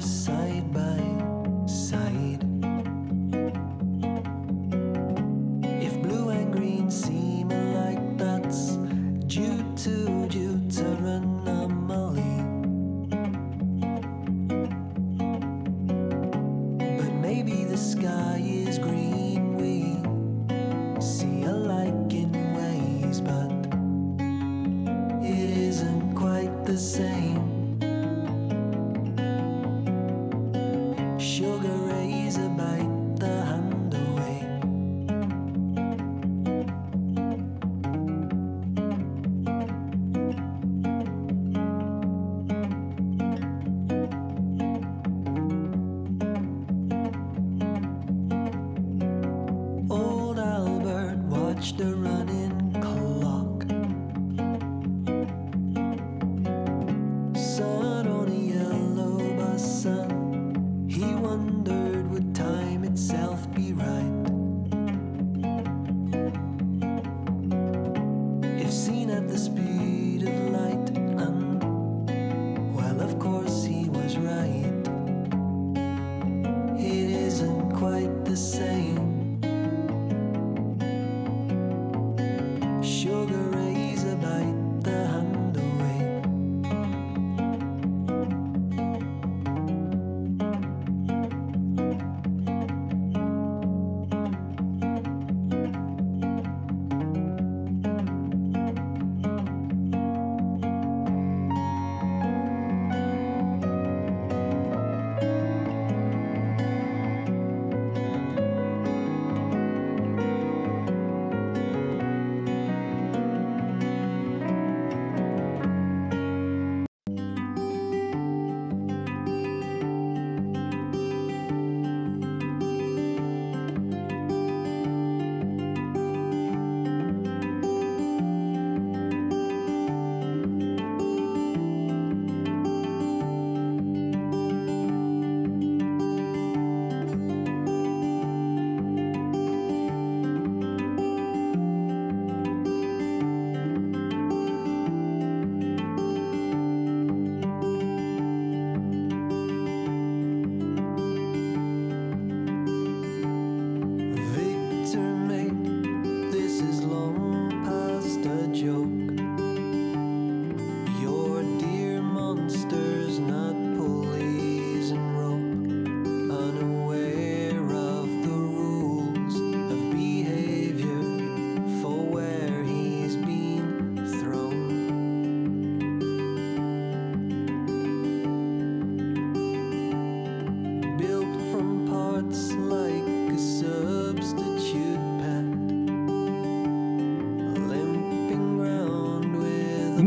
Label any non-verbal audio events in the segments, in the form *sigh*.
side.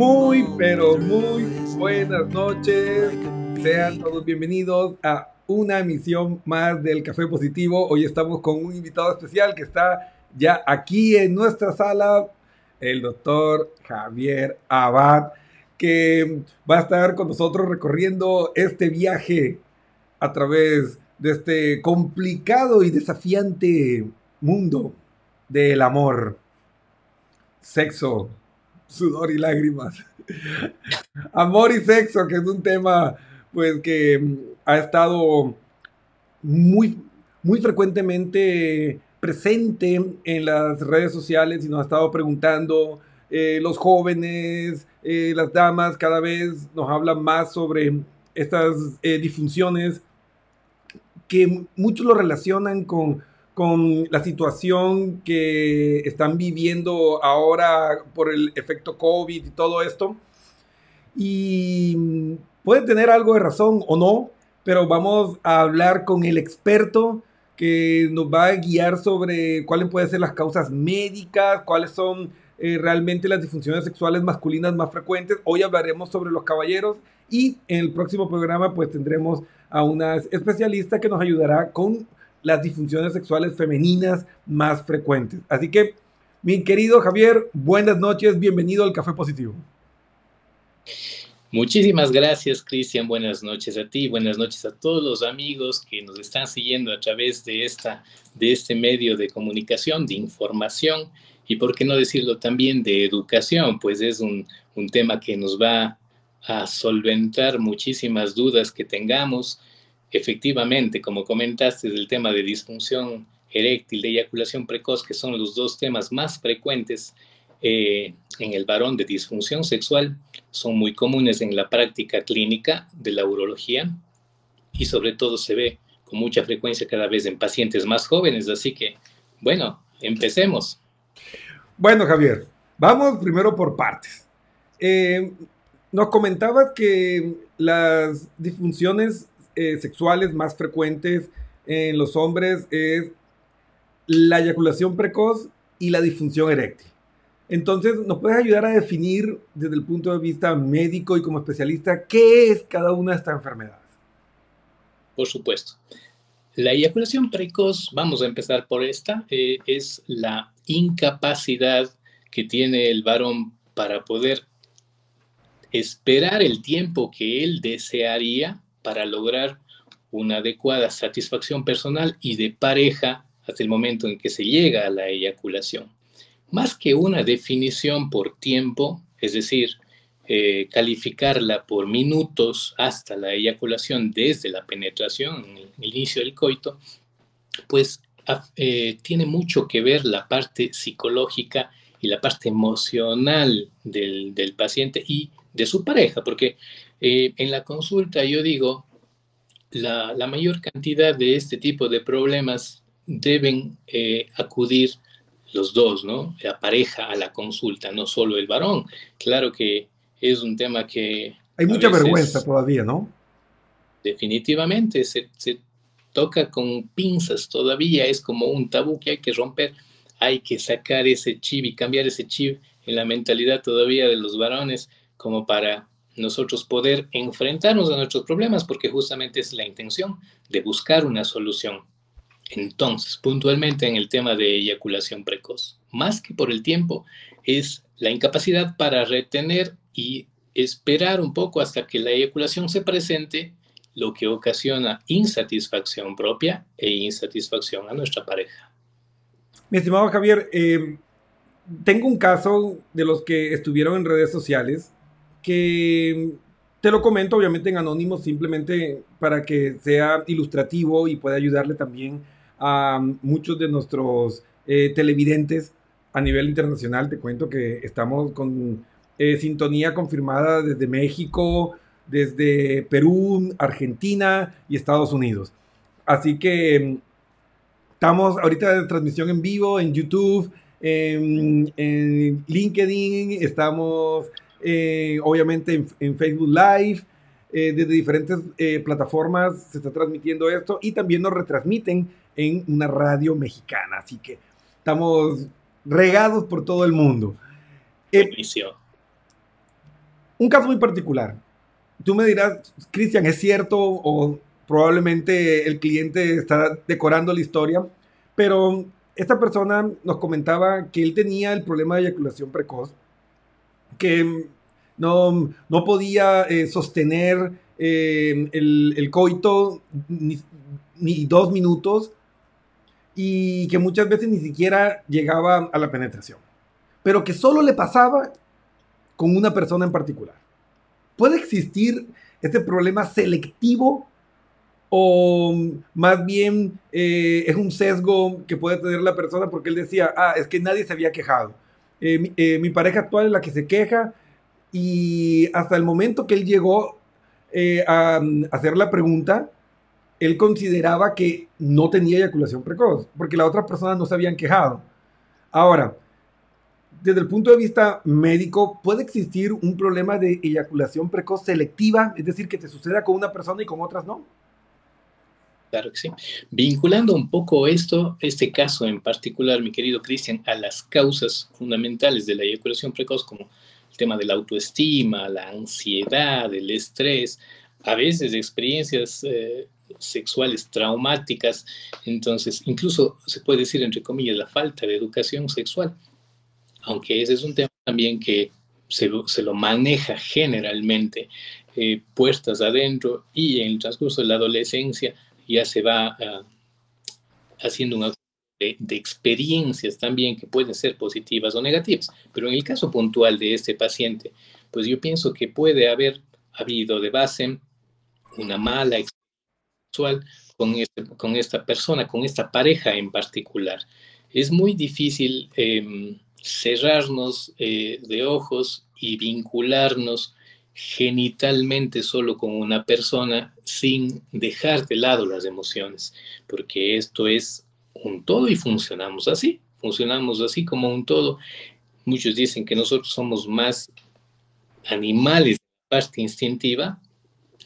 Muy, pero muy buenas noches. Sean todos bienvenidos a una emisión más del Café Positivo. Hoy estamos con un invitado especial que está ya aquí en nuestra sala, el doctor Javier Abad, que va a estar con nosotros recorriendo este viaje a través de este complicado y desafiante mundo del amor, sexo, sudor y lágrimas. Amor y sexo, que es un tema pues que mm, ha estado muy, muy frecuentemente presente en las redes sociales y nos ha estado preguntando eh, los jóvenes, eh, las damas, cada vez nos hablan más sobre estas eh, disfunciones que muchos lo relacionan con con la situación que están viviendo ahora por el efecto COVID y todo esto. Y puede tener algo de razón o no, pero vamos a hablar con el experto que nos va a guiar sobre cuáles pueden ser las causas médicas, cuáles son eh, realmente las disfunciones sexuales masculinas más frecuentes. Hoy hablaremos sobre los caballeros y en el próximo programa pues tendremos a una especialista que nos ayudará con las disfunciones sexuales femeninas más frecuentes. Así que, mi querido Javier, buenas noches, bienvenido al Café Positivo. Muchísimas gracias, Cristian. Buenas noches a ti, buenas noches a todos los amigos que nos están siguiendo a través de, esta, de este medio de comunicación, de información y, por qué no decirlo también, de educación, pues es un, un tema que nos va a solventar muchísimas dudas que tengamos efectivamente, como comentaste, del tema de disfunción eréctil, de eyaculación precoz, que son los dos temas más frecuentes eh, en el varón de disfunción sexual, son muy comunes en la práctica clínica de la urología y sobre todo se ve con mucha frecuencia cada vez en pacientes más jóvenes. Así que, bueno, empecemos. Bueno, Javier, vamos primero por partes. Eh, nos comentabas que las disfunciones eh, sexuales más frecuentes en los hombres es la eyaculación precoz y la disfunción eréctil. Entonces, ¿nos puedes ayudar a definir desde el punto de vista médico y como especialista qué es cada una de estas enfermedades? Por supuesto. La eyaculación precoz, vamos a empezar por esta, eh, es la incapacidad que tiene el varón para poder esperar el tiempo que él desearía para lograr una adecuada satisfacción personal y de pareja hasta el momento en que se llega a la eyaculación. Más que una definición por tiempo, es decir, eh, calificarla por minutos hasta la eyaculación desde la penetración, el inicio del coito, pues eh, tiene mucho que ver la parte psicológica y la parte emocional del, del paciente y de su pareja, porque eh, en la consulta yo digo, la, la, mayor cantidad de este tipo de problemas deben eh, acudir los dos, ¿no? La pareja a la consulta, no solo el varón. Claro que es un tema que... Hay mucha vergüenza todavía, ¿no? Definitivamente, se, se toca con pinzas todavía, es como un tabú que hay que romper, hay que sacar ese chip y cambiar ese chip en la mentalidad todavía de los varones como para nosotros poder enfrentarnos a nuestros problemas, porque justamente es la intención de buscar una solución. Entonces, puntualmente en el tema de eyaculación precoz, más que por el tiempo, es la incapacidad para retener y esperar un poco hasta que la eyaculación se presente, lo que ocasiona insatisfacción propia e insatisfacción a nuestra pareja. Mi estimado Javier, eh, tengo un caso de los que estuvieron en redes sociales que te lo comento obviamente en anónimo simplemente para que sea ilustrativo y pueda ayudarle también a muchos de nuestros eh, televidentes a nivel internacional. Te cuento que estamos con eh, sintonía confirmada desde México, desde Perú, Argentina y Estados Unidos. Así que estamos ahorita de transmisión en vivo en YouTube, en, en LinkedIn, estamos eh, obviamente en, Facebook Live, eh, desde diferentes eh, plataformas se está transmitiendo esto y también nos retransmiten en una radio mexicana. Así que estamos regados por todo el mundo. un caso muy particular. Tú me dirás, Cristian, ¿es cierto o probablemente el cliente está decorando la historia? Pero esta persona nos comentaba que él tenía el problema de eyaculación precoz que no, no podía eh, sostener eh, el, coito ni, dos minutos y que muchas veces ni siquiera llegaba a la penetración, pero que solo le pasaba con una persona en particular. ¿Puede existir este problema selectivo o más bien eh, es un sesgo que puede tener la persona porque él decía, ah, es que nadie se había quejado? Eh, eh, mi, pareja actual es la que se queja y hasta el momento que él llegó eh, a, hacer la pregunta, él consideraba que no tenía eyaculación precoz, porque las otras personas no se habían quejado. Ahora, desde el punto de vista médico, ¿puede existir un problema de eyaculación precoz selectiva? Es decir, que te suceda con una persona y con otras no. Claro que sí. Vinculando un poco esto, este caso en particular, mi querido Cristian, a las causas fundamentales de la eyaculación precoz, como el tema de la autoestima, la ansiedad, el estrés, a veces experiencias eh, sexuales traumáticas, entonces incluso se puede decir, entre comillas, la falta de educación sexual, aunque ese es un tema también que se lo, se lo maneja generalmente eh, puertas adentro y en el transcurso de la adolescencia ya se va ah, haciendo un de, de, experiencias también que pueden ser positivas o negativas. Pero en el caso puntual de este paciente, pues yo pienso que puede haber habido de base una mala experiencia sexual con, este, con esta persona, con esta pareja en particular. Es muy difícil em, cerrarnos eh, de ojos y vincularnos genitalmente solo con una persona sin dejar de lado las emociones, porque esto es un todo y funcionamos así, funcionamos así como un todo. Muchos dicen que nosotros somos más animales de parte instintiva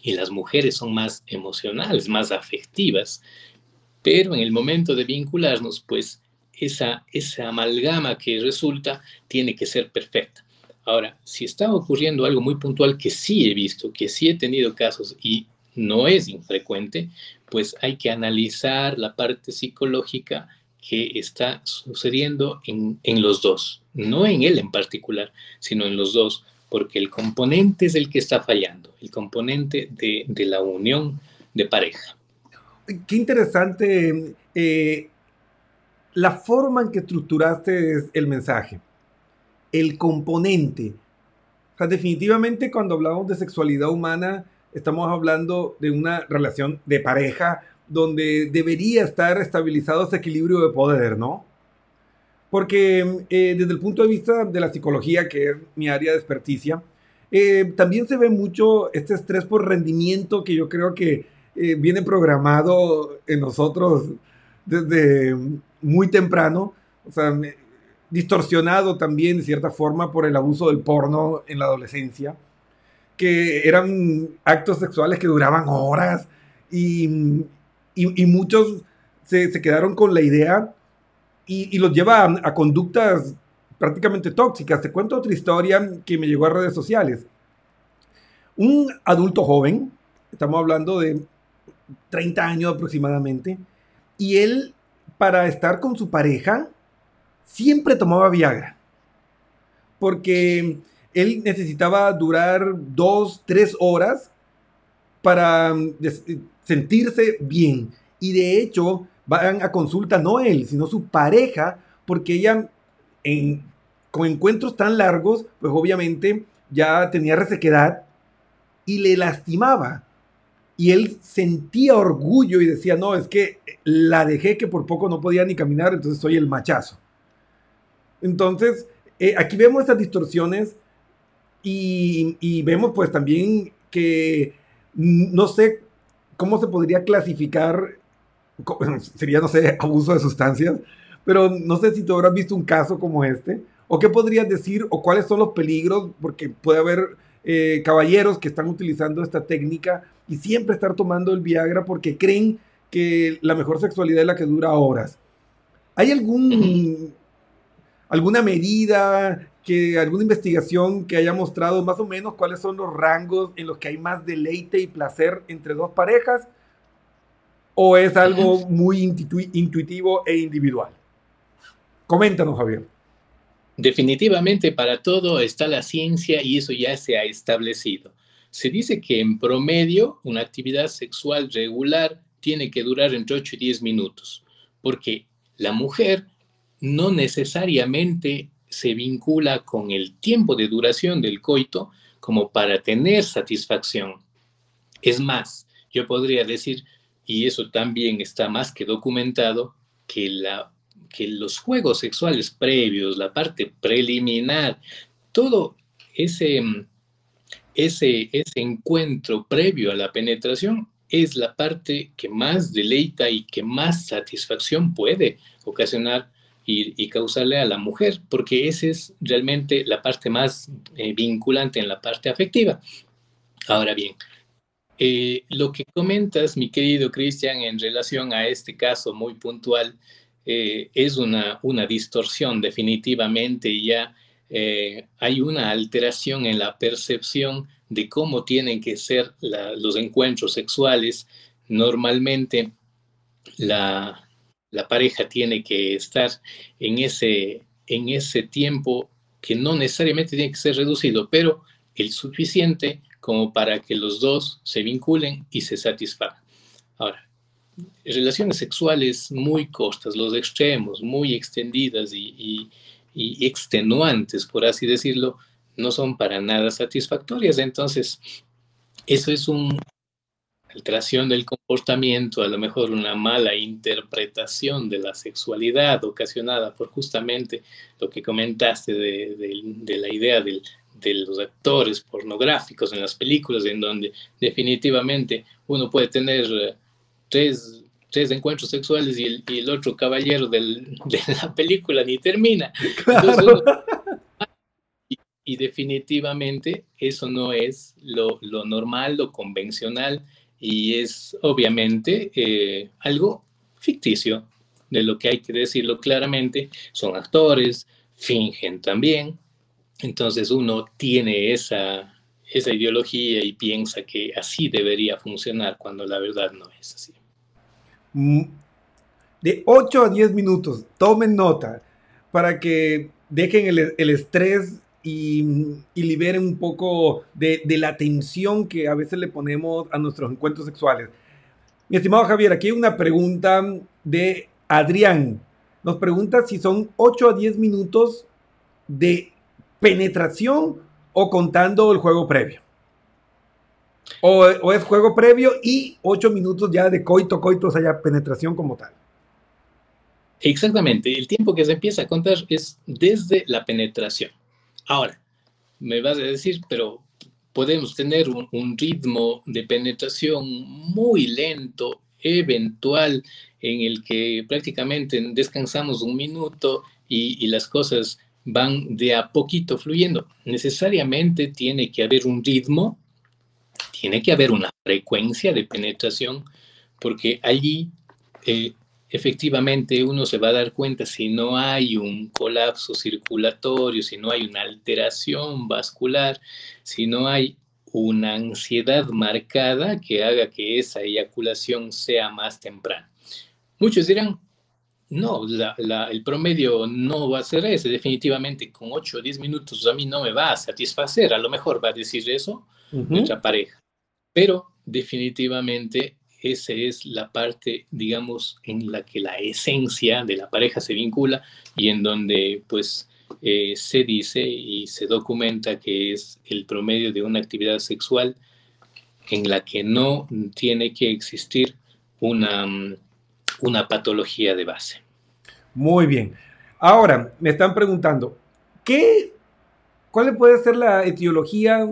y las mujeres son más emocionales, más afectivas, pero en el momento de vincularnos, pues esa, esa amalgama que resulta tiene que ser perfecta. Ahora, si está ocurriendo algo muy puntual que sí he visto, que sí he tenido casos y no es infrecuente, pues hay que analizar la parte psicológica que está sucediendo en, los dos, no en él en particular, sino en los dos, porque el componente es el que está fallando, el componente de, la unión de pareja. Qué interesante eh, la forma en que estructuraste el mensaje el componente. O sea, definitivamente cuando hablamos de sexualidad humana, estamos hablando de una relación de pareja donde debería estar estabilizado ese equilibrio de poder, ¿no? Porque eh, desde el punto de vista de la psicología, que es mi área de experticia, eh, también se ve mucho este estrés por rendimiento que yo creo que eh, viene programado en nosotros desde muy temprano. O sea, distorsionado también de cierta forma por el abuso del porno en la adolescencia, que eran actos sexuales que duraban horas y, y, muchos se, se, quedaron con la idea y, y los lleva a, conductas prácticamente tóxicas. Te cuento otra historia que me llegó a redes sociales. Un adulto joven, estamos hablando de 30 años aproximadamente, y él, para estar con su pareja, siempre tomaba Viagra. Porque él necesitaba durar dos, tres horas para mm, sentirse bien. Y de hecho, van a consulta no él, sino su pareja, porque ella, con encuentros tan largos, pues obviamente ya tenía resequedad y le lastimaba. Y él sentía orgullo y decía, no, es que la dejé que por poco no podía ni caminar, entonces soy el machazo. Entonces, eh, aquí vemos estas distorsiones y, vemos pues también que no sé cómo se podría clasificar, *laughs* sería, no sé, abuso de sustancias, pero no sé si tú habrás visto un caso como este, o qué podrías decir, o cuáles son los peligros, porque puede haber eh, caballeros que están utilizando esta técnica y siempre estar tomando el Viagra porque creen que la mejor sexualidad es la que dura horas. ¿Hay algún alguna medida, que alguna investigación que haya mostrado más o menos cuáles son los rangos en los que hay más deleite y placer entre dos parejas? ¿O es algo muy intuitivo e individual? Coméntanos, Javier. Definitivamente para todo está la ciencia y eso ya se ha establecido. Se dice que en promedio una actividad sexual regular tiene que durar entre 8 y 10 minutos, porque la mujer no necesariamente se vincula con el tiempo de duración del coito como para tener satisfacción. Es más, yo podría decir, y eso también está más que documentado, que, la, que los juegos sexuales previos, la parte preliminar, todo ese, ese, ese encuentro previo a la penetración es la parte que más deleita y que más satisfacción puede ocasionar y, causarle a la mujer, porque esa es realmente la parte más eh, vinculante en la parte afectiva. Ahora bien, eh, lo que comentas, mi querido Cristian, en relación a este caso muy puntual, eh, es una, una distorsión definitivamente ya. hay una alteración en la percepción de cómo tienen que ser los encuentros sexuales. Normalmente la, la pareja tiene que estar en ese, en ese tiempo que no necesariamente tiene que ser reducido, pero el suficiente como para que los dos se vinculen y se satisfagan. Ahora, relaciones sexuales muy cortas, los extremos, muy extendidas y extenuantes, por así decirlo, no son para nada satisfactorias. Entonces, eso es un, alteración del comportamiento, a lo mejor una mala interpretación de la sexualidad ocasionada por justamente lo que comentaste de, la idea de los actores pornográficos en las películas, en donde definitivamente uno puede tener eh, tres, encuentros sexuales y el, otro caballero de la película ni termina. y, definitivamente eso no es lo, lo normal, lo convencional y es obviamente eh, algo ficticio, de lo que hay que decirlo claramente, son actores, fingen también, entonces uno tiene esa, esa ideología y piensa que así debería funcionar cuando la verdad no es así. Mm, de 8 a 10 minutos, tomen nota para que dejen el, el estrés y, liberen un poco de, la tensión que a veces le ponemos a nuestros encuentros sexuales. Mi estimado Javier, aquí hay una pregunta de Adrián. Nos pregunta si son 8 a 10 minutos de penetración o contando el juego previo. O, es juego previo y 8 minutos ya de coito, coito, o sea, ya penetración como tal. Exactamente, el tiempo que se empieza a contar es desde la penetración. Ahora, me vas a decir, pero podemos tener un, ritmo de penetración muy lento, eventual, en el que prácticamente descansamos un minuto y, las cosas van de a poquito fluyendo. Necesariamente tiene que haber un ritmo, tiene que haber una frecuencia de penetración, porque allí eh, efectivamente uno se va a dar cuenta si no hay un colapso circulatorio, si no hay una alteración vascular, si no hay una ansiedad marcada que haga que esa eyaculación sea más temprana. Muchos dirán, no, el promedio no va a ser ese, definitivamente con 8 o 10 minutos a mí no me va a satisfacer, a lo mejor va a decir eso nuestra pareja, pero definitivamente esa es la parte, digamos, en la que la esencia de la pareja se vincula y en donde, pues, eh, se dice y se documenta que es el promedio de una actividad sexual en la que no tiene que existir una, una patología de base. Muy bien. Ahora, me están preguntando, ¿qué, ¿cuál puede ser la etiología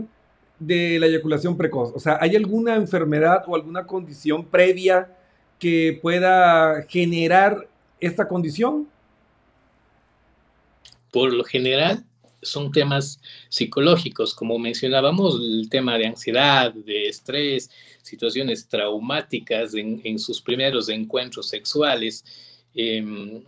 de la eyaculación precoz? O sea, ¿hay alguna enfermedad o alguna condición previa que pueda generar esta condición? Por lo general, son temas psicológicos, como mencionábamos, el tema de ansiedad, de estrés, situaciones traumáticas en, sus primeros encuentros sexuales, em,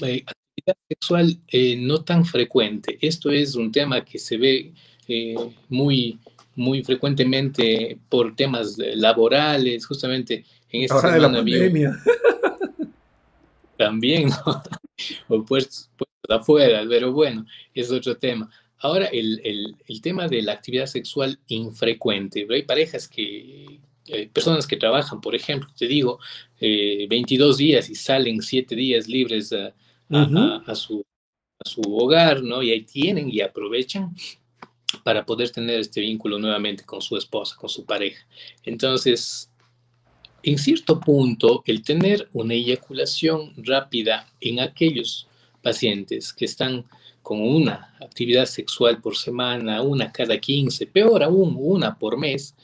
eh, actividad sexual eh, no tan frecuente. Esto es un tema que se ve eh, muy, muy frecuentemente por temas laborales, justamente en esta Ahora de la pandemia. *laughs* También, ¿no? *laughs* o pues, pues afuera, pero bueno, es otro tema. Ahora, el, el, el, tema de la actividad sexual infrecuente. Hay parejas que, eh, personas que trabajan, por ejemplo, te digo, 22 eh, días y salen 7 días libres a, a, su, a su hogar, ¿no? Y ahí tienen y aprovechan para poder tener este vínculo nuevamente con su esposa, con su pareja. Entonces, en cierto punto, el tener una eyaculación rápida en aquellos pacientes que están con una actividad sexual por semana, una cada 15, peor aún, una por mes,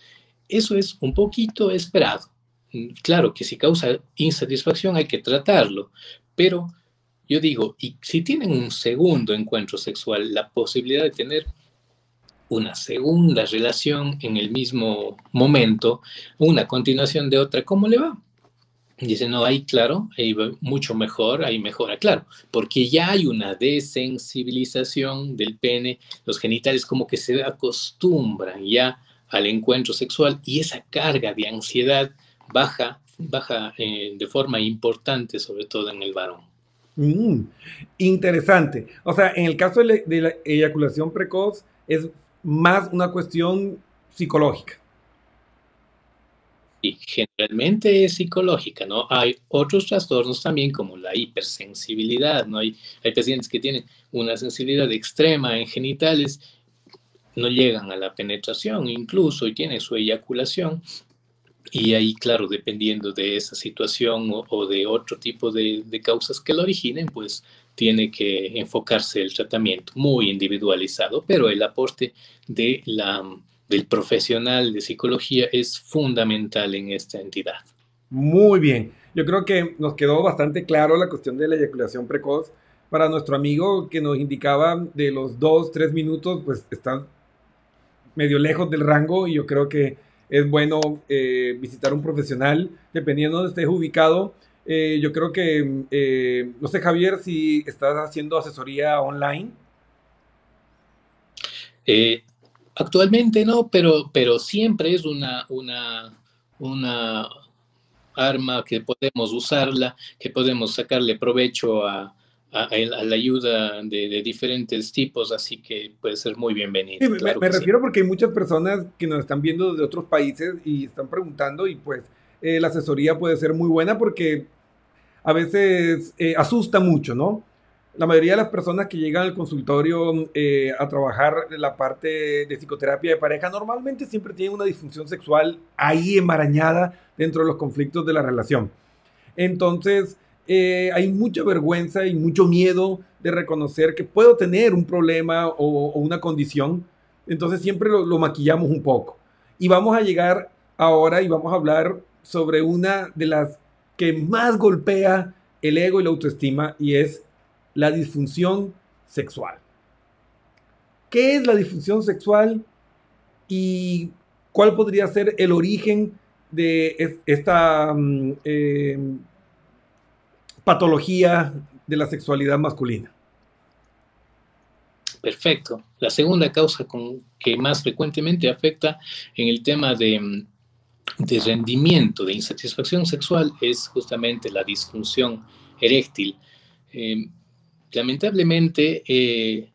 eso es un poquito esperado. Claro que si causa insatisfacción hay que tratarlo, pero yo digo, y si tienen un segundo encuentro sexual, la posibilidad de tener una segunda relación en el mismo momento, una continuación de otra, ¿cómo le va? Dice, no, ahí claro, ahí va mucho mejor, ahí mejora, claro, porque ya hay una desensibilización del pene, los genitales como que se acostumbran ya al encuentro sexual y esa carga de ansiedad baja, baja eh, de forma importante, sobre todo en el varón. Mm, interesante. O sea, en el caso de la eyaculación precoz, es más una cuestión psicológica. Y generalmente es psicológica, ¿no? Hay otros trastornos también como la hipersensibilidad, ¿no? Hay, hay pacientes que tienen una sensibilidad extrema en genitales, no llegan a la penetración incluso y tienen su eyaculación, y ahí, claro, dependiendo de esa situación o, de otro tipo de, causas que lo originen, pues tiene que enfocarse el tratamiento muy individualizado, pero el aporte de la, del profesional de psicología es fundamental en esta entidad. Muy bien. Yo creo que nos quedó bastante claro la cuestión de la eyaculación precoz. Para nuestro amigo que nos indicaba de los dos, tres minutos, pues está medio lejos del rango y yo creo que es bueno eh, visitar un profesional, dependiendo de donde estés ubicado. Eh, yo creo que, eh, no sé, Javier, si estás haciendo asesoría online. actualmente no, pero, pero siempre es una, una, una arma que podemos usarla, que podemos sacarle provecho a, a, la ayuda de, diferentes tipos, así que puede ser muy bienvenido. me, refiero porque hay muchas personas que nos están viendo de otros países y están preguntando y pues eh, la asesoría puede ser muy buena porque a veces eh, asusta mucho, ¿no? La mayoría de las personas que llegan al consultorio eh, a trabajar la parte de psicoterapia de pareja normalmente siempre tienen una disfunción sexual ahí enmarañada dentro de los conflictos de la relación. Entonces, eh, hay mucha vergüenza y mucho miedo de reconocer que puedo tener un problema o, una condición. Entonces siempre lo, lo, maquillamos un poco. Y vamos a llegar ahora y vamos a hablar sobre una de las que más golpea el ego y la autoestima y es la disfunción sexual. ¿Qué es la disfunción sexual y cuál podría ser el origen de esta mm, eh, patología de la sexualidad masculina. Perfecto. La segunda causa con, que más frecuentemente afecta en el tema de, rendimiento, de insatisfacción sexual, es justamente la disfunción eréctil. Eh, lamentablemente, eh,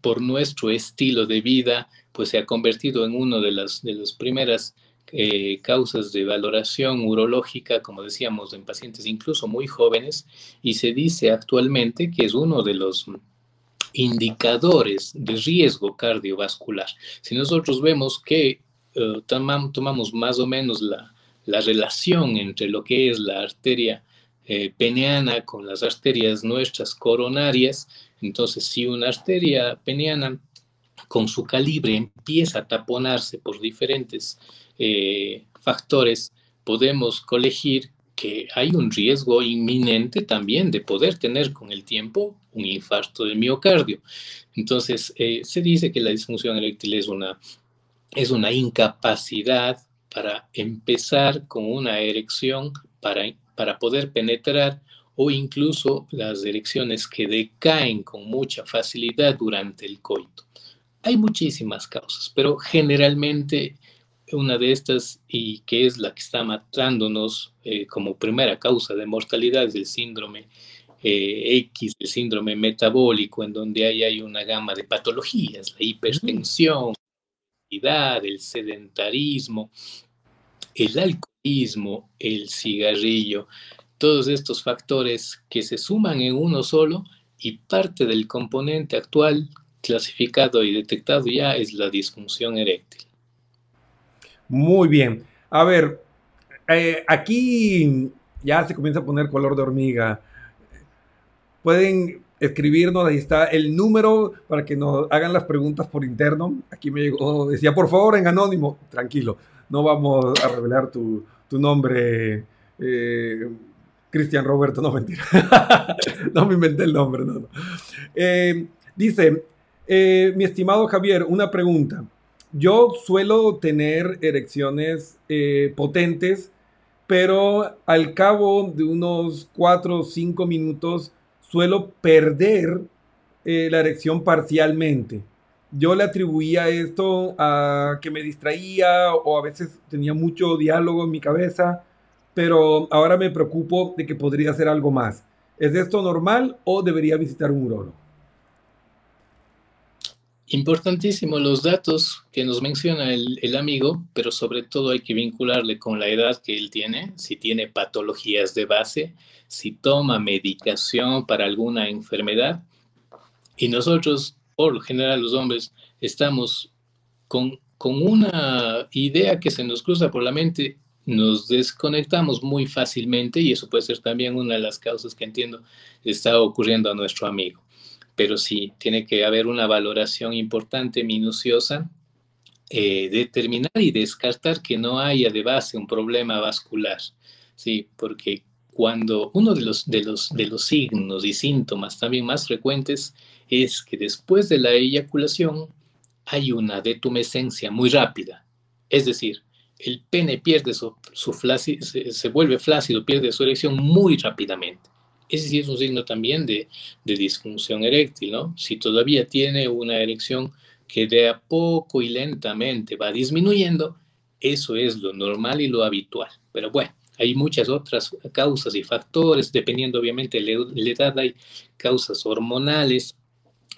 por nuestro estilo de vida, pues se ha convertido en uno de las, de las primeras eh, causas de valoración urológica, como decíamos, en pacientes incluso muy jóvenes, y se dice actualmente que es uno de los indicadores de riesgo cardiovascular. Si nosotros vemos que eh, tomamos más o menos la, relación entre lo que es la arteria eh, peneana con las arterias nuestras coronarias, entonces si una arteria peneana con su calibre empieza a taponarse por diferentes eh, factores, podemos colegir que hay un riesgo inminente también de poder tener con el tiempo un infarto del miocardio. Entonces, eh, se dice que la disfunción eréctil es una, es una incapacidad para empezar con una erección, para, para poder penetrar o incluso las erecciones que decaen con mucha facilidad durante el coito. Hay muchísimas causas, pero generalmente una de estas, y que es la que está matándonos eh, como primera causa de mortalidad, es el síndrome eh, X, el síndrome metabólico, en donde hay, hay una gama de patologías, la hipertensión, el sedentarismo, el alcoholismo, el cigarrillo, todos estos factores que se suman en uno solo y parte del componente actual clasificado y detectado ya es la disfunción eréctil. Muy bien. A ver, eh, aquí ya se comienza a poner color de hormiga. Pueden escribirnos, ahí está el número para que nos hagan las preguntas por interno. Aquí me llegó, decía, por favor, en anónimo. Tranquilo, no vamos a revelar tu, nombre. Eh, Cristian Roberto, no mentira. *laughs* no me inventé el nombre, no. Eh, dice, mi estimado Javier, una pregunta. Yo suelo tener erecciones eh, potentes, pero al cabo de unos 4 o 5 minutos suelo perder eh, la erección parcialmente. Yo le atribuía esto a que me distraía o a veces tenía mucho diálogo en mi cabeza, pero ahora me preocupo de que podría ser algo más. ¿Es esto normal o debería visitar un urólogo? Importantísimo los datos que nos menciona el, amigo, pero sobre todo hay que vincularle con la edad que él tiene, si tiene patologías de base, si toma medicación para alguna enfermedad. Y nosotros, por lo general los hombres, estamos con, con una idea que se nos cruza por la mente, nos desconectamos muy fácilmente y eso puede ser también una de las causas que entiendo está ocurriendo a nuestro amigo. Pero sí, tiene que haber una valoración importante, minuciosa, eh, determinar y descartar que no haya de base un problema vascular, ¿sí? Porque cuando uno de los, de los, de los signos y síntomas también más frecuentes es que después de la eyaculación hay una detumescencia muy rápida, es decir, el pene pierde su, su se, vuelve flácido, pierde su erección muy rápidamente. Ese sí es un signo también de, disfunción eréctil, ¿no? Si todavía tiene una erección que de a poco y lentamente va disminuyendo, eso es lo normal y lo habitual. Pero bueno, hay muchas otras causas y factores, dependiendo obviamente de la edad, hay causas hormonales,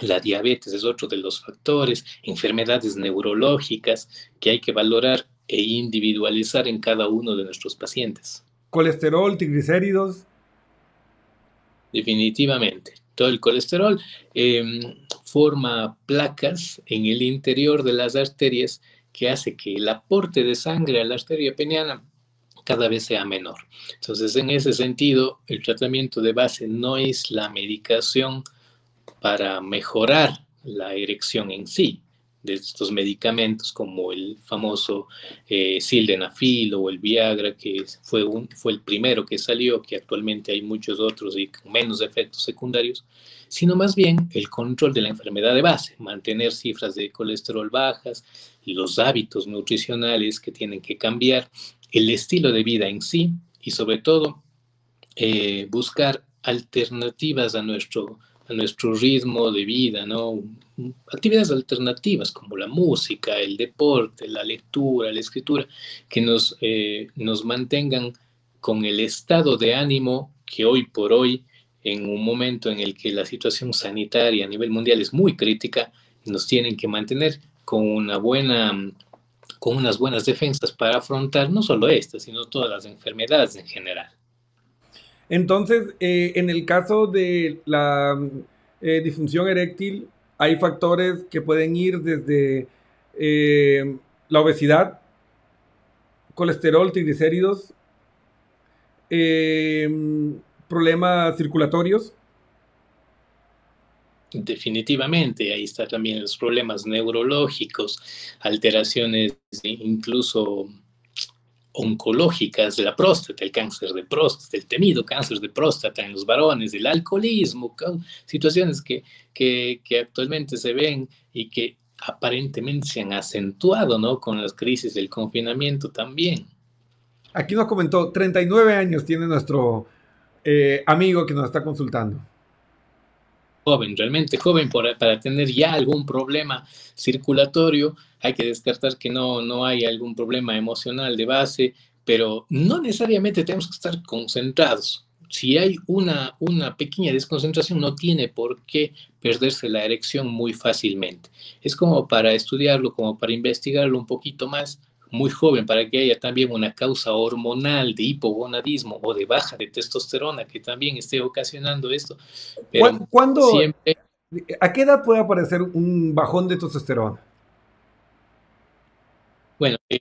la diabetes es otro de los factores, enfermedades neurológicas que hay que valorar e individualizar en cada uno de nuestros pacientes. Colesterol, triglicéridos. Definitivamente. Todo el colesterol em, forma placas en el interior de las arterias que hace que el aporte de sangre a la arteria peniana cada vez sea menor. Entonces, en ese sentido, el tratamiento de base no es la medicación para mejorar la erección en sí, de estos medicamentos como el famoso eh, sildenafil o el Viagra, que fue, un, fue el primero que salió, que actualmente hay muchos otros y con menos efectos secundarios, sino más bien el control de la enfermedad de base, mantener cifras de colesterol bajas, los hábitos nutricionales que tienen que cambiar, el estilo de vida en sí y sobre todo eh, buscar alternativas a nuestro nuestro ritmo de vida, ¿no? Actividades alternativas como la música, el deporte, la lectura, la escritura, que nos, eh, nos mantengan con el estado de ánimo que hoy por hoy, en un momento en el que la situación sanitaria a nivel mundial es muy crítica, nos tienen que mantener con una buena con unas buenas defensas para afrontar no solo esta, sino todas las enfermedades en general. Entonces, eh, en el caso de la eh, disfunción eréctil, hay factores que pueden ir desde eh, la obesidad, colesterol, triglicéridos, problemas circulatorios. Definitivamente, ahí está también los problemas neurológicos, alteraciones incluso oncológicas de la próstata, el cáncer de próstata, el temido cáncer de próstata en los varones, el alcoholismo, situaciones que, que, actualmente se ven y que aparentemente se han acentuado ¿no? con las crisis del confinamiento también. Aquí nos comentó, 39 años tiene nuestro eh, amigo que nos está consultando joven, realmente joven para tener ya algún problema circulatorio. Hay que descartar que no, no hay algún problema emocional de base, pero no necesariamente tenemos que estar concentrados. Si hay una, una pequeña desconcentración, no tiene por qué perderse la erección muy fácilmente. Es como para estudiarlo, como para investigarlo un poquito más muy joven para que haya también una causa hormonal de hipogonadismo o de baja de testosterona que también esté ocasionando esto. ¿Cuándo, siempre... ¿A qué edad puede aparecer un bajón de testosterona? Bueno, eh,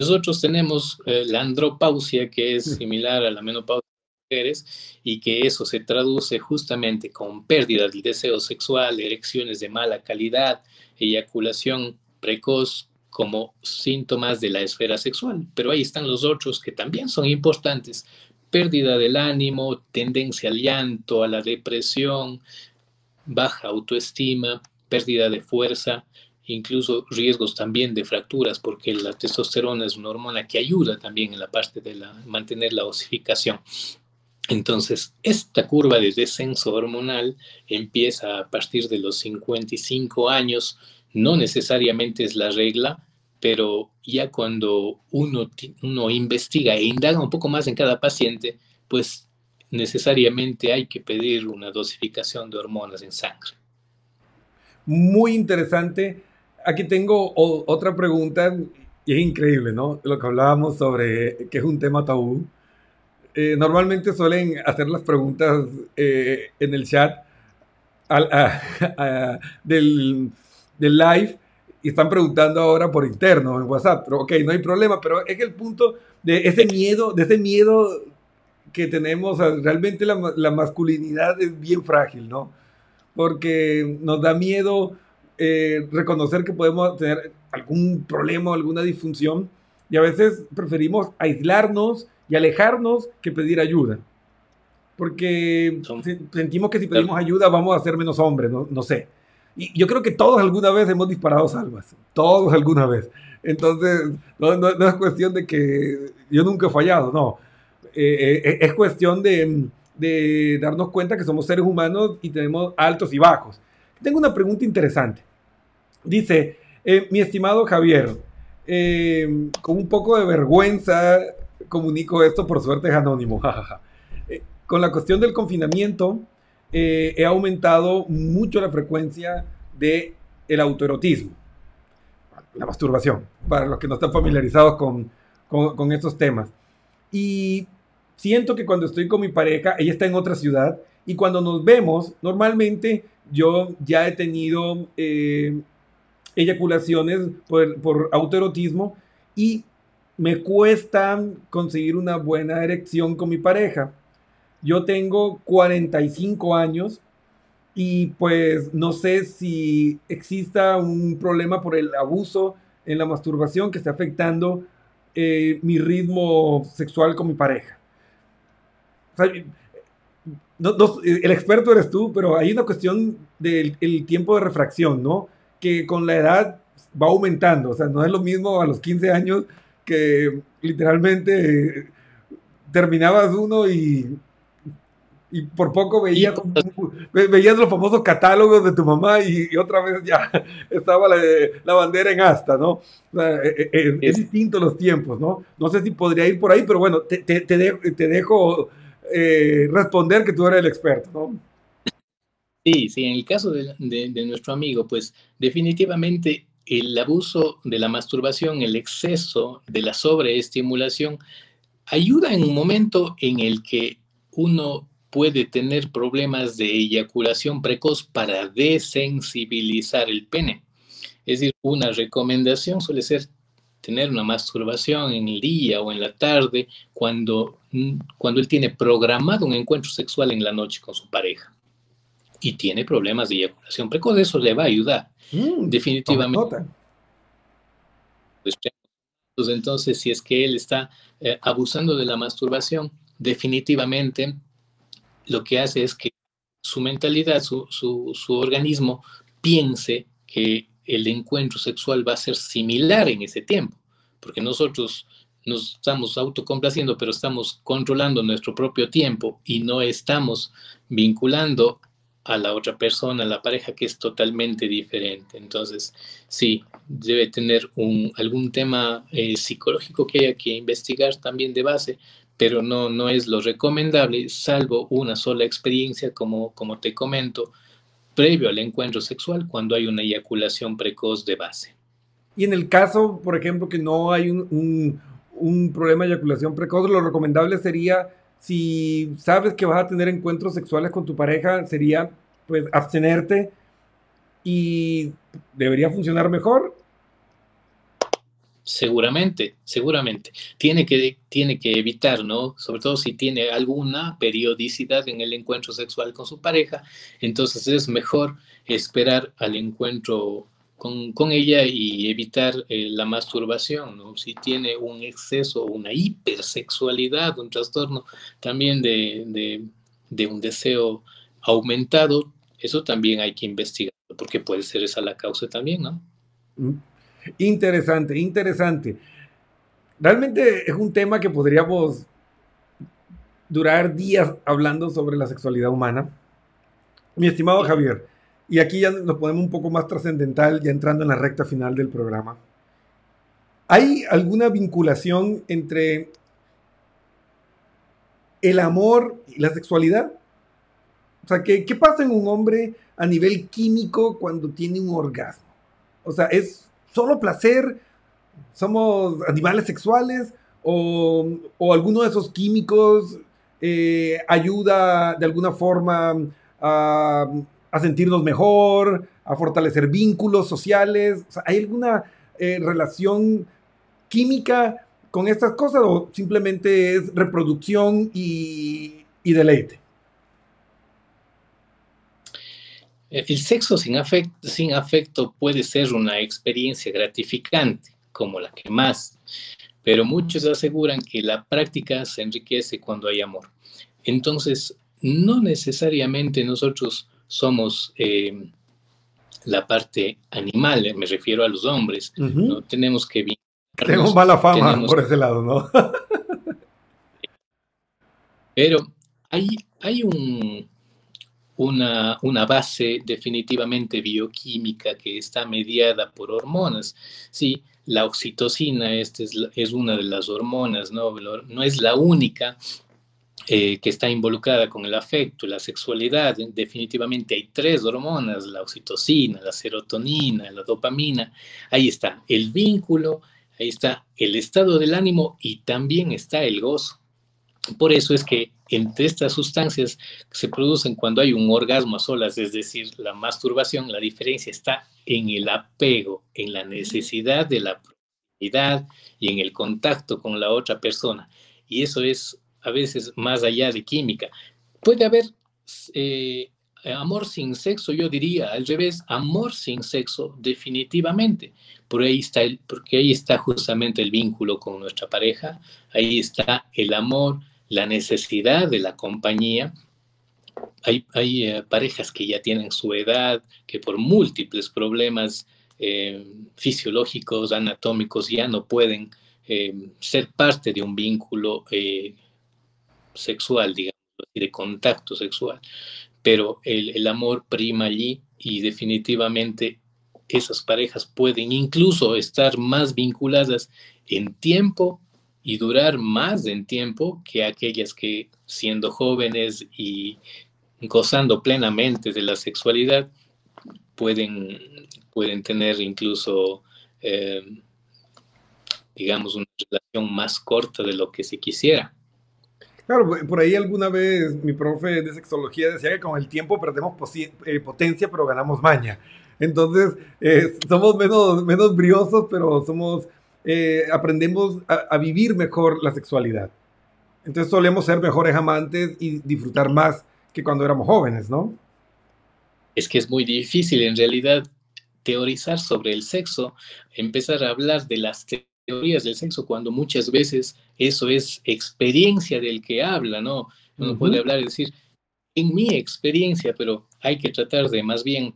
nosotros tenemos eh, la andropausia que es similar a la menopausia de mujeres y que eso se traduce justamente con pérdida del deseo sexual, erecciones de mala calidad, eyaculación precoz, como síntomas de la esfera sexual, pero ahí están los otros que también son importantes. Pérdida del ánimo, tendencia al llanto, a la depresión, baja autoestima, pérdida de fuerza, incluso riesgos también de fracturas, porque la testosterona es una hormona que ayuda también en la parte de la, mantener la osificación. Entonces, esta curva de descenso hormonal empieza a partir de los 55 años, no necesariamente es la regla, pero ya cuando uno, uno investiga e indaga un poco más en cada paciente, pues necesariamente hay que pedir una dosificación de hormonas en sangre. Muy interesante. Aquí tengo otra pregunta y es increíble, ¿no? Lo que hablábamos sobre que es un tema tabú. Eh, normalmente suelen hacer las preguntas eh, en el chat *laughs* del, del live y están preguntando ahora por interno en WhatsApp, pero ok, no hay problema, pero es el punto de ese miedo, de ese miedo que tenemos, realmente la, la, masculinidad es bien frágil, ¿no? Porque nos da miedo eh, reconocer que podemos tener algún problema o alguna disfunción y a veces preferimos aislarnos y alejarnos que pedir ayuda. Porque sentimos que si pedimos ayuda vamos a ser menos hombres, no, no sé. Y yo creo que todos alguna vez hemos disparado salvas, todos alguna vez. Entonces, no, no, es cuestión de que yo nunca he fallado, no. Eh, eh, es cuestión de, de, darnos cuenta que somos seres humanos y tenemos altos y bajos. Tengo una pregunta interesante. Dice, eh, mi estimado Javier, con un poco de vergüenza comunico esto, por suerte es anónimo. *laughs* con la cuestión del confinamiento, eh, he aumentado mucho la frecuencia de el autoerotismo, la masturbación, para los que no están familiarizados con, con, estos temas. Y siento que cuando estoy con mi pareja, ella está en otra ciudad, y cuando nos vemos, normalmente yo ya he tenido eh, eyaculaciones por, por autoerotismo y me cuesta conseguir una buena erección con mi pareja. Yo tengo 45 años y pues no sé si exista un problema por el abuso en la masturbación que esté afectando eh, mi ritmo sexual con mi pareja. el experto eres tú, pero hay una cuestión del tiempo de refracción, ¿no? Que con la edad va aumentando, o sea, no es lo mismo a los 15 años que literalmente terminabas uno y y por poco veías, veías los famosos catálogos de tu mamá y, otra vez ya *laughs* estaba la, bandera en asta, ¿no? E, e, e, es, distinto los tiempos, ¿no? No sé si podría ir por ahí, pero bueno, te, te, dejo eh, responder que tú eres el experto, ¿no? Sí, sí, en el caso de, de nuestro amigo, pues definitivamente el abuso de la masturbación, el exceso de la sobreestimulación, ayuda en un momento en el que uno puede tener problemas de eyaculación precoz para desensibilizar el pene. Es decir, una recomendación suele ser tener una masturbación en el día o en la tarde cuando, mm, cuando él tiene programado un encuentro sexual en la noche con su pareja y tiene problemas de eyaculación precoz, eso le va a ayudar. Mm, definitivamente. Pues, entonces, si es que él está eh, abusando de la masturbación, definitivamente lo que hace es que su mentalidad, su, su, organismo piense que el encuentro sexual va a ser similar en ese tiempo, porque nosotros nos estamos autocomplaciendo, pero estamos controlando nuestro propio tiempo y no estamos vinculando a la otra persona, a la pareja, que es totalmente diferente. Entonces, sí, debe tener un, algún tema eh, psicológico que haya que investigar también de base, pero no, no es lo recomendable, salvo una sola experiencia, como, como te comento, previo al encuentro sexual, cuando hay una eyaculación precoz de base. Y en el caso, por ejemplo, que no hay un, un, problema de eyaculación precoz, lo recomendable sería, si sabes que vas a tener encuentros sexuales con tu pareja, sería pues abstenerte y debería funcionar mejor Seguramente, seguramente. Tiene que, tiene que evitar, ¿no? Sobre todo si tiene alguna periodicidad en el encuentro sexual con su pareja, entonces es mejor esperar al encuentro con, ella y evitar eh, la masturbación, ¿no? Si tiene un exceso, una hipersexualidad, un trastorno también de, un deseo aumentado, eso también hay que investigar, porque puede ser esa la causa también, ¿no? Mm. Interesante, interesante. Realmente es un tema que podríamos durar días hablando sobre la sexualidad humana. Mi estimado Javier, y aquí ya nos ponemos un poco más trascendental, ya entrando en la recta final del programa. ¿Hay alguna vinculación entre el amor y la sexualidad? O sea, ¿qué, ¿qué, pasa en un hombre a nivel químico cuando tiene un orgasmo? O sea, ¿es solo placer, somos animales sexuales o, alguno de esos químicos eh, ayuda de alguna forma a a sentirnos mejor, a fortalecer vínculos sociales. ¿Hay alguna eh, relación química con estas cosas o simplemente es reproducción y, deleite? Eh, el sexo sin afecto, sin afecto puede ser una experiencia gratificante, como la que más, pero muchos aseguran que la práctica se enriquece cuando hay amor. Entonces, no necesariamente nosotros somos eh, la parte animal, me refiero a los hombres, no tenemos que *laughs* tenemos mala fama por ese lado, ¿no? *laughs* Pero hay, hay un, una, una, base definitivamente bioquímica que está mediada por hormonas. Sí, la oxitocina este es, es una de las hormonas, ¿no? no es la única, eh, que está involucrada con el afecto, la sexualidad. Definitivamente hay tres hormonas, la oxitocina, la serotonina, la dopamina. Ahí está el vínculo, ahí está el estado del ánimo y también está el gozo. Por eso es que entre estas sustancias que se producen cuando hay un orgasmo a solas, es decir, la masturbación, la diferencia está en el apego, en la necesidad de la proximidad y en el contacto con la otra persona. Y eso es a veces más allá de química. Puede haber eh, amor sin sexo, yo diría al revés, amor sin sexo definitivamente. Por ahí está porque ahí está justamente el vínculo con nuestra pareja, ahí está el amor, la necesidad de la compañía. Hay, hay eh, parejas que ya tienen su edad, que por múltiples problemas eh, fisiológicos, anatómicos, ya no pueden ser parte de un vínculo sexual, digamos, de contacto sexual. Pero el, amor prima allí y definitivamente esas parejas pueden incluso estar más vinculadas en tiempo y durar más en tiempo que aquellas que siendo jóvenes y gozando plenamente de la sexualidad pueden, pueden tener incluso, eh, digamos, una relación más corta de lo que se quisiera. Claro, por ahí alguna vez mi profe de sexología decía que con el tiempo perdemos eh, potencia, pero ganamos maña. Entonces, eh, somos menos, menos briosos, pero somos, eh, aprendemos a, vivir mejor la sexualidad. Entonces solemos ser mejores amantes y disfrutar más que cuando éramos jóvenes, ¿no? Es que es muy difícil en realidad teorizar sobre el sexo, empezar a hablar de las teorías del sexo cuando muchas veces eso es experiencia del que habla, ¿no? Uno puede hablar y decir, en mi experiencia, pero hay que tratar de más bien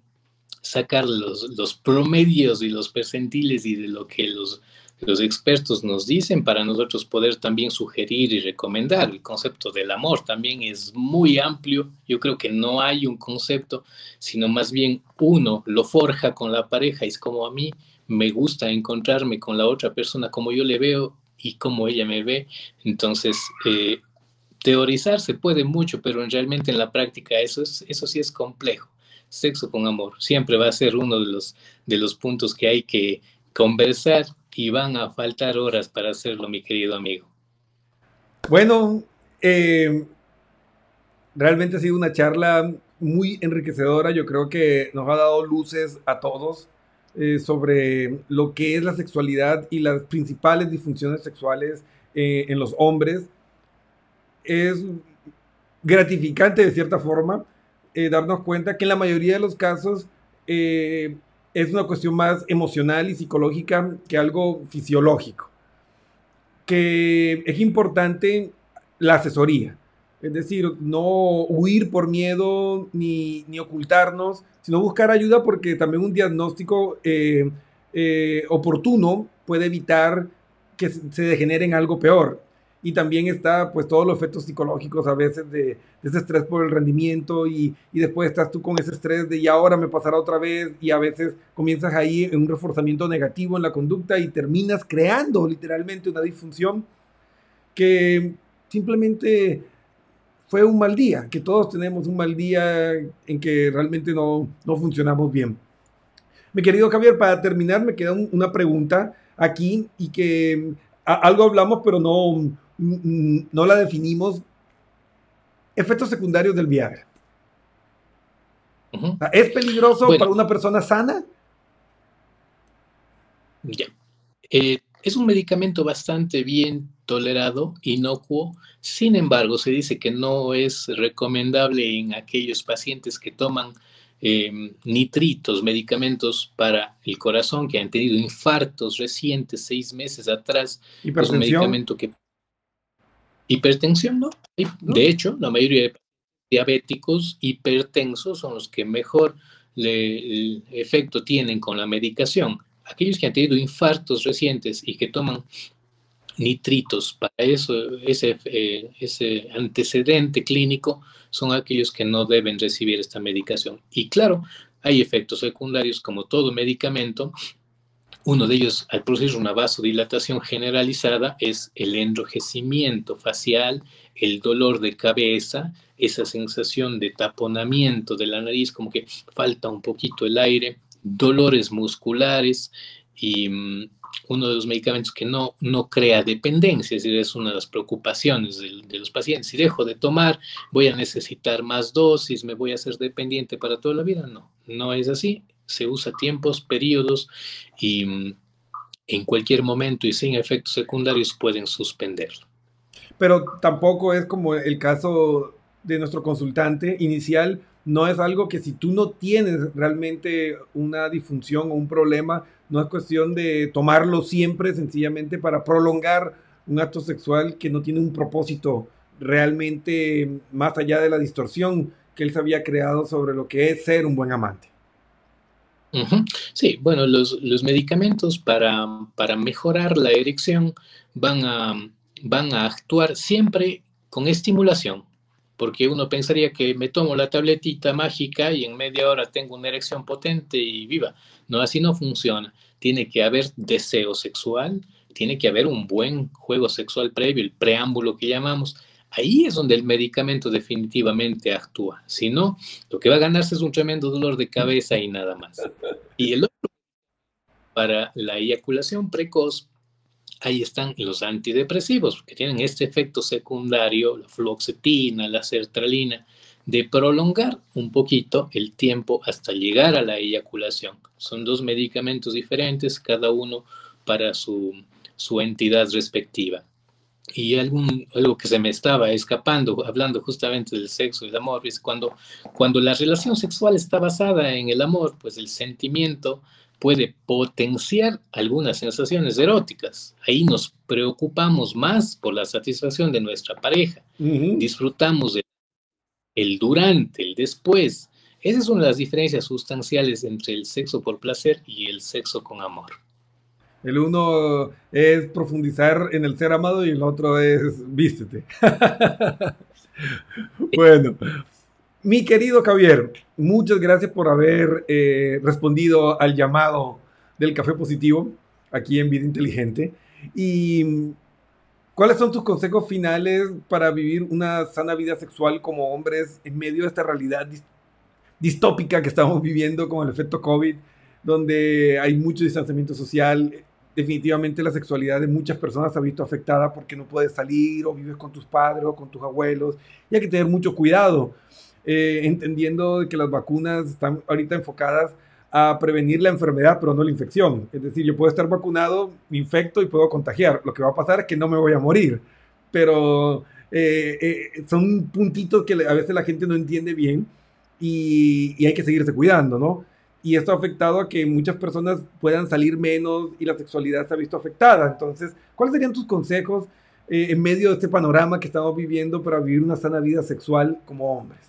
sacar los, los promedios y los percentiles y de lo que los, los expertos nos dicen para nosotros poder también sugerir y recomendar. El concepto del amor también es muy amplio. Yo creo que no hay un concepto, sino más bien uno lo forja con la pareja. Es como a mí me gusta encontrarme con la otra persona como yo le veo y como ella me ve. Entonces, eh, teorizar se puede mucho, pero realmente en la práctica eso, es, eso sí es complejo. Sexo con amor siempre va a ser uno de los, de los puntos que hay que conversar y van a faltar horas para hacerlo, mi querido amigo. Bueno, eh, realmente ha sido una charla muy enriquecedora. Yo creo que nos ha dado luces a todos eh, sobre lo que es la sexualidad y las principales disfunciones sexuales eh, en los hombres. Es gratificante de cierta forma darnos cuenta que en la mayoría de los casos es una cuestión más emocional y psicológica que algo fisiológico. Que es importante la asesoría es decir, no huir por miedo ni, ocultarnos, sino buscar ayuda porque también un diagnóstico eh, eh, oportuno puede evitar que se degenere en algo peor. Y también está pues todos los efectos psicológicos a veces de, ese estrés por el rendimiento y, y, después estás tú con ese estrés de y ahora me pasará otra vez y a veces comienzas ahí en un reforzamiento negativo en la conducta y terminas creando literalmente una disfunción que simplemente fue un mal día, que todos tenemos un mal día en que realmente no, no funcionamos bien. Mi querido Javier, para terminar me queda una pregunta aquí y que algo hablamos pero no, no la definimos. Efectos secundarios del Viagra. ¿Es peligroso para una persona sana? Ya. Eh, es un medicamento bastante bien tolerado, inocuo. Sin embargo, se dice que no es recomendable en aquellos pacientes que toman em, nitritos, medicamentos para el corazón, que han tenido infartos recientes seis meses atrás. Es un medicamento que... Hipertensión, ¿no? De hecho, la mayoría de diabéticos hipertensos son los que mejor efecto tienen con la medicación aquellos que han tenido infartos recientes y que toman nitritos para eso, ese, eh, ese antecedente clínico, son aquellos que no deben recibir esta medicación. Y claro, hay efectos secundarios como todo medicamento. Uno de ellos, al producir una vasodilatación generalizada, es el enrojecimiento facial, el dolor de cabeza, esa sensación de taponamiento de la nariz, como que falta un poquito el aire, dolores musculares y mm, uno de los medicamentos que no, no crea dependencia, es decir, es una de las preocupaciones de, los pacientes. Si dejo de tomar, voy a necesitar más dosis, me voy a hacer dependiente para toda la vida. No, no es así. Se usa tiempos, periodos y mm, en cualquier momento y sin efectos secundarios pueden suspenderlo. Pero tampoco es como el caso de nuestro consultante inicial, no es algo que si tú no tienes realmente una disfunción o un problema, no es cuestión de tomarlo siempre sencillamente para prolongar un acto sexual que no tiene un propósito realmente más allá de la distorsión que él se había creado sobre lo que es ser un buen amante. Sí, bueno, los, medicamentos para, para, mejorar la erección van a, van a actuar siempre con estimulación porque uno pensaría que me tomo la tabletita mágica y en media hora tengo una erección potente y viva. No, así no funciona. Tiene que haber deseo sexual, tiene que haber un buen juego sexual previo, el preámbulo que llamamos. Ahí es donde el medicamento definitivamente actúa. Si no, lo que va a ganarse es un tremendo dolor de cabeza y nada más. Y el otro, para la eyaculación precoz, ahí están los antidepresivos, que tienen este efecto secundario, la fluoxetina, la sertralina, de prolongar un poquito el tiempo hasta llegar a la eyaculación. Son dos medicamentos diferentes, cada uno para su, entidad respectiva. Y algún, algo que se me estaba escapando, hablando justamente del sexo y el amor, es cuando, cuando la relación sexual está basada en el amor, pues el sentimiento puede potenciar algunas sensaciones eróticas. Ahí nos preocupamos más por la satisfacción de nuestra pareja. Disfrutamos del el durante, el después. Esas son las diferencias sustanciales entre el sexo por placer y el sexo con amor. El uno es profundizar en el ser amado y el otro es vístete. *laughs* bueno, mi querido Javier, muchas gracias por haber eh, respondido al llamado del café positivo aquí en Vida Inteligente. ¿Y cuáles son tus consejos finales para vivir una sana vida sexual como hombres en medio de esta realidad distópica que estamos viviendo con el efecto COVID, donde hay mucho distanciamiento social? Definitivamente la sexualidad de muchas personas se ha visto afectada porque no puedes salir o vives con tus padres o con tus abuelos y hay que tener mucho cuidado. Eh, entendiendo que las vacunas están ahorita enfocadas a prevenir la enfermedad, pero no la infección. Es decir, yo puedo estar vacunado, me infecto y puedo contagiar. Lo que va a pasar es que no me voy a morir. Pero eh, eh, son puntitos que a veces la gente no entiende bien y, y, hay que seguirse cuidando, ¿no? Y esto ha afectado a que muchas personas puedan salir menos y la sexualidad se ha visto afectada. Entonces, ¿cuáles serían tus consejos en medio de este panorama que estamos viviendo para vivir una sana vida sexual como hombres?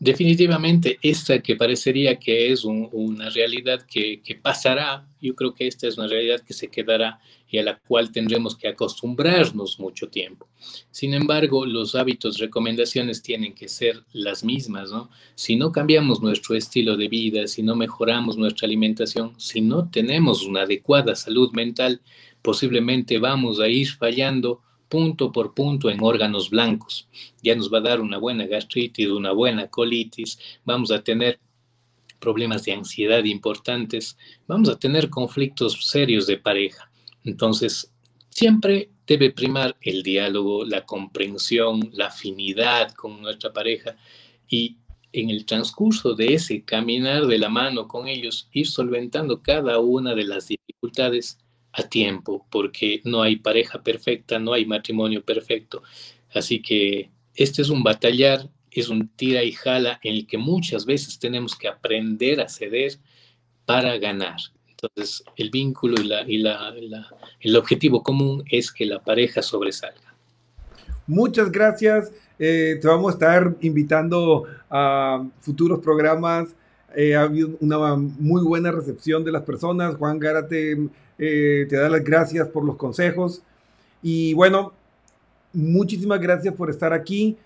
Definitivamente, esta que parecería que es una realidad que, pasará, yo creo que esta es una realidad que se quedará y a la cual tendremos que acostumbrarnos mucho tiempo. Sin embargo, los hábitos, recomendaciones tienen que ser las mismas, ¿no? Si no cambiamos nuestro estilo de vida, si no mejoramos nuestra alimentación, si no tenemos una adecuada salud mental, posiblemente vamos a ir fallando punto por punto en órganos blancos. Ya nos va a dar una buena gastritis, una buena colitis, vamos a tener problemas de ansiedad importantes, vamos a tener conflictos serios de pareja. Entonces, siempre debe primar el diálogo, la comprensión, la afinidad con nuestra pareja y en el transcurso de ese caminar de la mano con ellos, ir solventando cada una de las dificultades a tiempo, porque no hay pareja perfecta, no hay matrimonio perfecto. Así que este es un batallar, es un tira y jala en el que muchas veces tenemos que aprender a ceder para ganar. Entonces, el vínculo y, la, el objetivo común es que la pareja sobresalga. Muchas gracias. Eh, te vamos a estar invitando a futuros programas. Eh, ha habido una muy buena recepción de las personas. Juan Gárate eh, te da las gracias por los consejos. Y bueno, muchísimas gracias por estar aquí.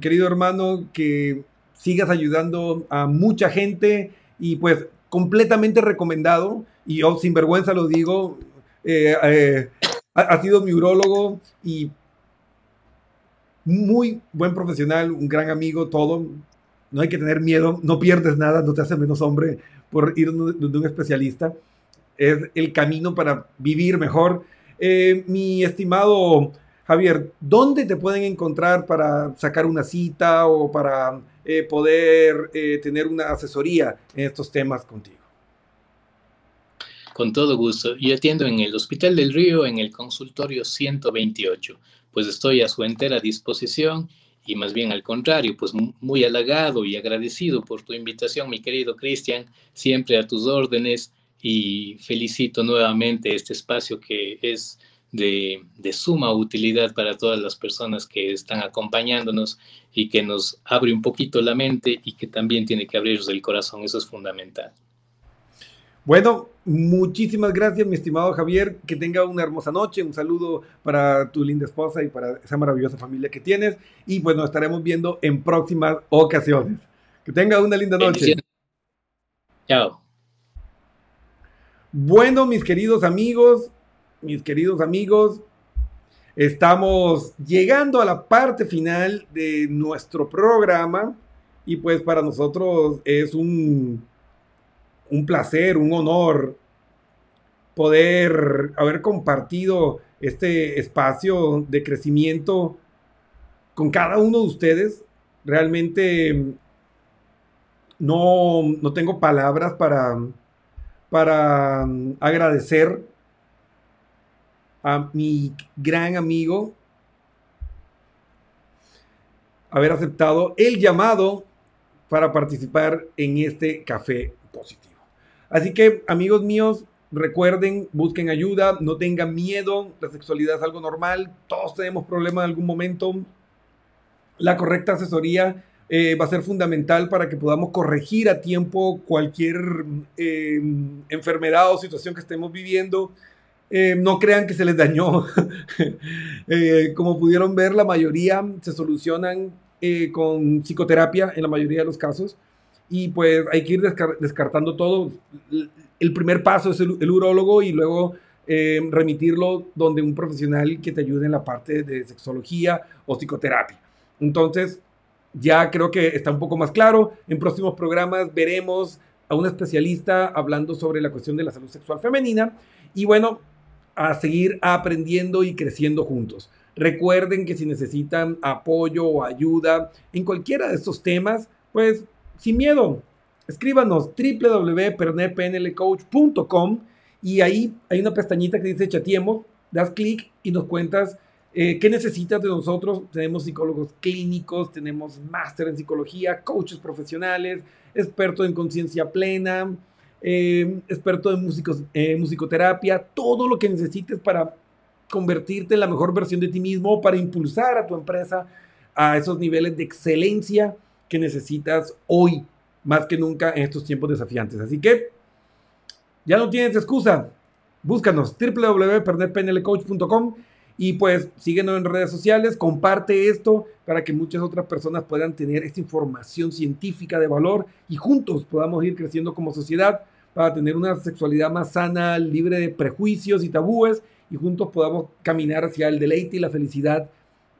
Querido hermano, que sigas ayudando a mucha gente y pues completamente recomendado. Y yo sin vergüenza lo digo. ha, ha sido mi urólogo y muy buen profesional, un gran amigo, todo. No hay que tener miedo, no pierdes nada, no te hace menos hombre por ir de un especialista. Es el camino para vivir mejor. Eh, mi estimado Javier, ¿dónde te pueden encontrar para sacar una cita o para eh, poder eh, tener una asesoría en estos temas contigo? Con todo gusto. Yo atiendo en el Hospital del Río, en el consultorio 128 pues estoy a su entera disposición y más bien al contrario, pues muy halagado y agradecido por tu invitación, mi querido Cristian, siempre a tus órdenes y felicito nuevamente este espacio que es de, de, suma utilidad para todas las personas que están acompañándonos y que nos abre un poquito la mente y que también tiene que abrirnos el corazón, eso es fundamental. Bueno, muchísimas gracias, mi estimado Javier. Que tenga una hermosa noche. Un saludo para tu linda esposa y para esa maravillosa familia que tienes. Y pues nos estaremos viendo en próximas ocasiones. Que tenga una linda noche. Chao. Bueno, mis queridos amigos, mis queridos amigos, estamos llegando a la parte final de nuestro programa. Y pues para nosotros es un un placer, un honor poder haber compartido este espacio de crecimiento con cada uno de ustedes. Realmente no, no tengo palabras para, para agradecer a mi gran amigo haber aceptado el llamado para participar en este café positivo. Así que, amigos míos, recuerden, busquen ayuda, no tengan miedo, la sexualidad es algo normal, todos tenemos problemas en algún momento. La correcta asesoría eh, va a ser fundamental para que podamos corregir a tiempo cualquier eh, enfermedad o situación que estemos viviendo. Eh, no crean que se les dañó. *laughs* como pudieron ver, la mayoría se solucionan con psicoterapia en la mayoría de los casos y pues hay que ir descartando todo. El primer paso es el, el urólogo y luego eh, remitirlo donde un profesional que te ayude en la parte de sexología o psicoterapia. Entonces, ya creo que está un poco más claro. En próximos programas veremos a un especialista hablando sobre la cuestión de la salud sexual femenina y bueno, a seguir aprendiendo y creciendo juntos. Recuerden que si necesitan apoyo o ayuda en cualquiera de estos temas, pues sin miedo, escríbanos www.pernepnlcoach.com y ahí hay una pestañita que dice chatiemos, das clic y nos cuentas eh, qué necesitas de nosotros. Tenemos psicólogos clínicos, tenemos máster en psicología, coaches profesionales, experto en conciencia plena, eh, experto en músicos, eh, musicoterapia, todo lo que necesites para convertirte en la mejor versión de ti mismo, para impulsar a tu empresa a esos niveles de excelencia que necesitas hoy, más que nunca en estos tiempos desafiantes. Así que ya no tienes excusa. Búscanos www.pernetpnlcoach.com y pues síguenos en redes sociales, comparte esto para que muchas otras personas puedan tener esta información científica de valor y juntos podamos ir creciendo como sociedad para tener una sexualidad más sana, libre de prejuicios y tabúes y juntos podamos caminar hacia el deleite y la felicidad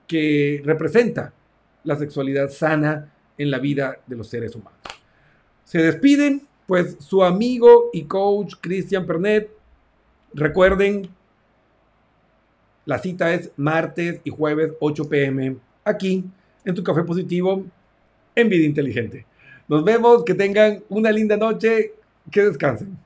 que representa la sexualidad sana en la vida de los seres humanos. Se despiden, pues, su amigo y coach Cristian Pernet. Recuerden, la cita es martes y jueves 8 pm aquí en tu café positivo en Vida Inteligente. Nos vemos, que tengan una linda noche, que descansen.